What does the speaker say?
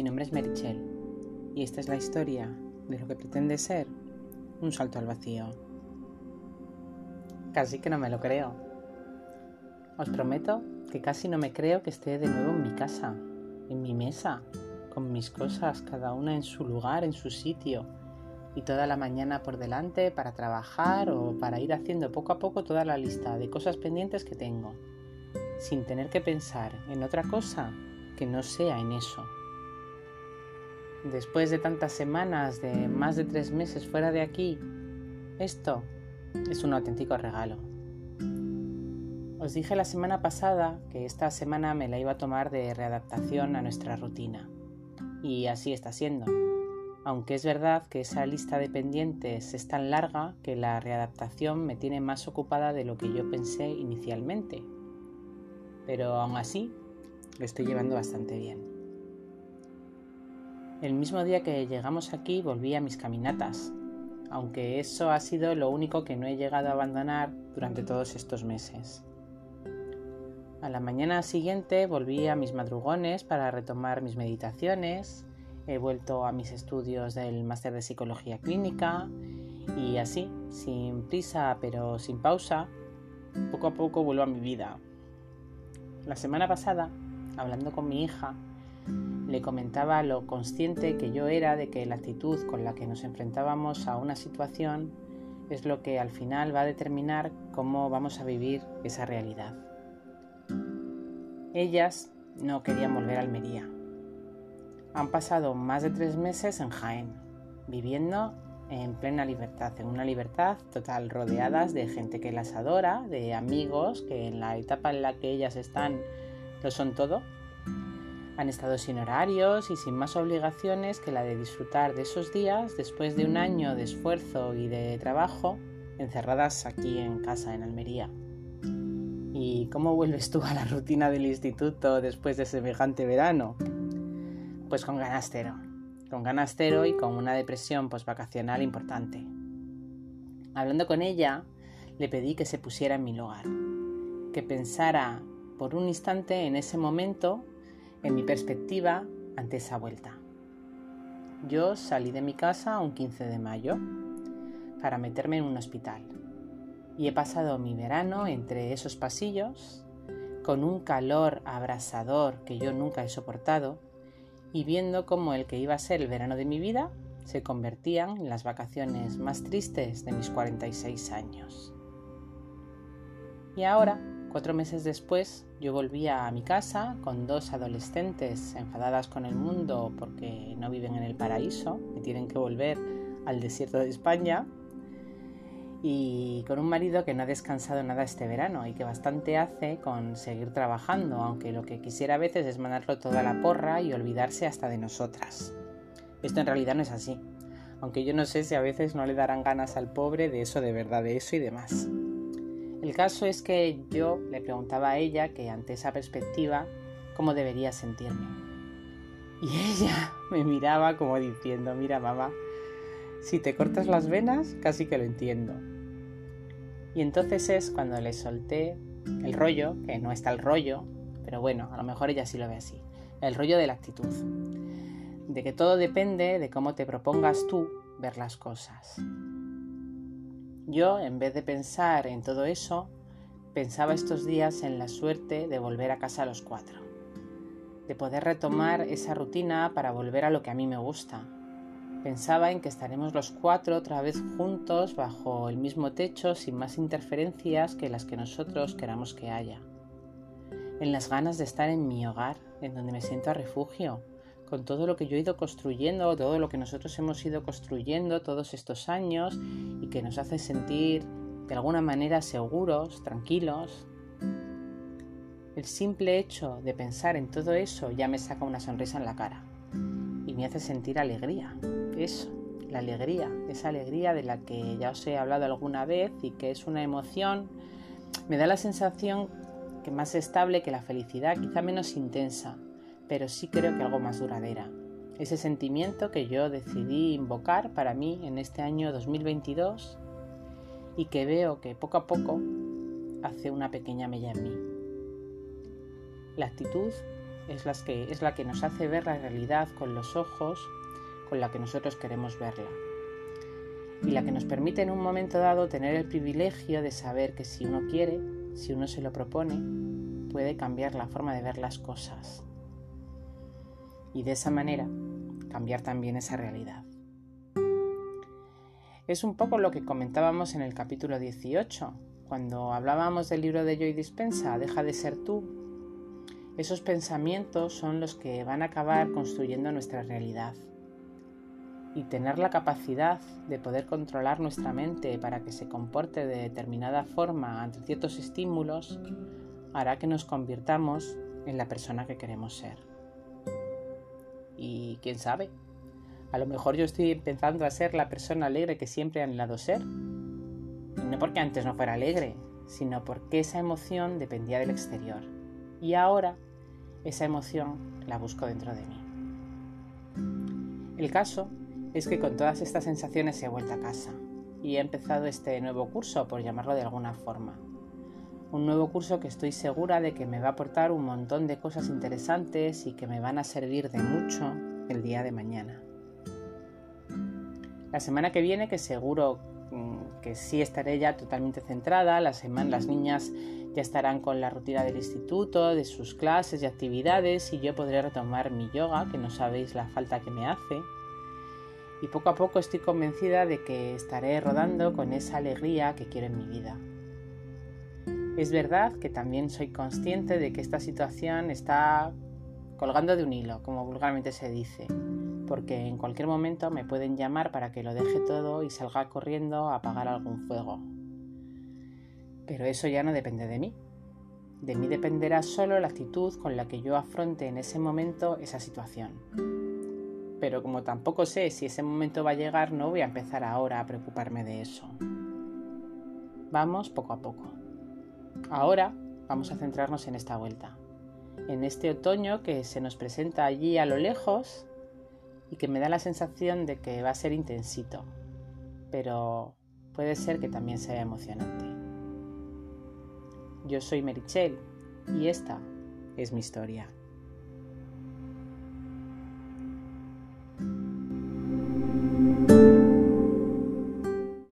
Mi nombre es Merichel y esta es la historia de lo que pretende ser un salto al vacío. Casi que no me lo creo. Os prometo que casi no me creo que esté de nuevo en mi casa, en mi mesa, con mis cosas, cada una en su lugar, en su sitio, y toda la mañana por delante para trabajar o para ir haciendo poco a poco toda la lista de cosas pendientes que tengo, sin tener que pensar en otra cosa que no sea en eso. Después de tantas semanas, de más de tres meses fuera de aquí, esto es un auténtico regalo. Os dije la semana pasada que esta semana me la iba a tomar de readaptación a nuestra rutina. Y así está siendo. Aunque es verdad que esa lista de pendientes es tan larga que la readaptación me tiene más ocupada de lo que yo pensé inicialmente. Pero aún así, lo estoy llevando bastante bien. El mismo día que llegamos aquí volví a mis caminatas, aunque eso ha sido lo único que no he llegado a abandonar durante todos estos meses. A la mañana siguiente volví a mis madrugones para retomar mis meditaciones, he vuelto a mis estudios del máster de psicología clínica y así, sin prisa pero sin pausa, poco a poco vuelvo a mi vida. La semana pasada hablando con mi hija, le comentaba lo consciente que yo era de que la actitud con la que nos enfrentábamos a una situación es lo que al final va a determinar cómo vamos a vivir esa realidad. Ellas no querían volver a Almería. Han pasado más de tres meses en Jaén, viviendo en plena libertad, en una libertad total, rodeadas de gente que las adora, de amigos que en la etapa en la que ellas están lo son todo. Han estado sin horarios y sin más obligaciones que la de disfrutar de esos días después de un año de esfuerzo y de trabajo encerradas aquí en casa en Almería. ¿Y cómo vuelves tú a la rutina del instituto después de semejante verano? Pues con ganastero, con ganastero y con una depresión postvacacional importante. Hablando con ella, le pedí que se pusiera en mi lugar, que pensara por un instante en ese momento, en mi perspectiva, ante esa vuelta. Yo salí de mi casa un 15 de mayo para meterme en un hospital y he pasado mi verano entre esos pasillos con un calor abrasador que yo nunca he soportado y viendo cómo el que iba a ser el verano de mi vida se convertían en las vacaciones más tristes de mis 46 años. Y ahora Cuatro meses después yo volvía a mi casa con dos adolescentes enfadadas con el mundo porque no viven en el paraíso y tienen que volver al desierto de España y con un marido que no ha descansado nada este verano y que bastante hace con seguir trabajando, aunque lo que quisiera a veces es mandarlo toda la porra y olvidarse hasta de nosotras. Esto en realidad no es así, aunque yo no sé si a veces no le darán ganas al pobre de eso de verdad, de eso y demás. El caso es que yo le preguntaba a ella que ante esa perspectiva, cómo debería sentirme. Y ella me miraba como diciendo, mira mamá, si te cortas las venas, casi que lo entiendo. Y entonces es cuando le solté el rollo, que no está el rollo, pero bueno, a lo mejor ella sí lo ve así, el rollo de la actitud, de que todo depende de cómo te propongas tú ver las cosas. Yo, en vez de pensar en todo eso, pensaba estos días en la suerte de volver a casa a los cuatro, de poder retomar esa rutina para volver a lo que a mí me gusta. Pensaba en que estaremos los cuatro otra vez juntos bajo el mismo techo sin más interferencias que las que nosotros queramos que haya. En las ganas de estar en mi hogar, en donde me siento a refugio, con todo lo que yo he ido construyendo, todo lo que nosotros hemos ido construyendo todos estos años que nos hace sentir de alguna manera seguros, tranquilos. El simple hecho de pensar en todo eso ya me saca una sonrisa en la cara y me hace sentir alegría. Eso, la alegría, esa alegría de la que ya os he hablado alguna vez y que es una emoción, me da la sensación que más estable que la felicidad, quizá menos intensa, pero sí creo que algo más duradera. Ese sentimiento que yo decidí invocar para mí en este año 2022 y que veo que poco a poco hace una pequeña mella en mí. La actitud es, que, es la que nos hace ver la realidad con los ojos con la que nosotros queremos verla. Y la que nos permite en un momento dado tener el privilegio de saber que si uno quiere, si uno se lo propone, puede cambiar la forma de ver las cosas. Y de esa manera cambiar también esa realidad. Es un poco lo que comentábamos en el capítulo 18, cuando hablábamos del libro de Joy Dispensa, Deja de ser tú. Esos pensamientos son los que van a acabar construyendo nuestra realidad. Y tener la capacidad de poder controlar nuestra mente para que se comporte de determinada forma ante ciertos estímulos hará que nos convirtamos en la persona que queremos ser. Y quién sabe, a lo mejor yo estoy empezando a ser la persona alegre que siempre he anhelado ser. No porque antes no fuera alegre, sino porque esa emoción dependía del exterior. Y ahora esa emoción la busco dentro de mí. El caso es que con todas estas sensaciones he vuelto a casa y he empezado este nuevo curso, por llamarlo de alguna forma. Un nuevo curso que estoy segura de que me va a aportar un montón de cosas interesantes y que me van a servir de mucho el día de mañana. La semana que viene, que seguro mm, que sí estaré ya totalmente centrada, la semana, las niñas ya estarán con la rutina del instituto, de sus clases y actividades y yo podré retomar mi yoga, que no sabéis la falta que me hace. Y poco a poco estoy convencida de que estaré rodando con esa alegría que quiero en mi vida. Es verdad que también soy consciente de que esta situación está colgando de un hilo, como vulgarmente se dice, porque en cualquier momento me pueden llamar para que lo deje todo y salga corriendo a apagar algún fuego. Pero eso ya no depende de mí. De mí dependerá solo la actitud con la que yo afronte en ese momento esa situación. Pero como tampoco sé si ese momento va a llegar, no voy a empezar ahora a preocuparme de eso. Vamos poco a poco. Ahora vamos a centrarnos en esta vuelta, en este otoño que se nos presenta allí a lo lejos y que me da la sensación de que va a ser intensito, pero puede ser que también sea emocionante. Yo soy Merichel y esta es mi historia.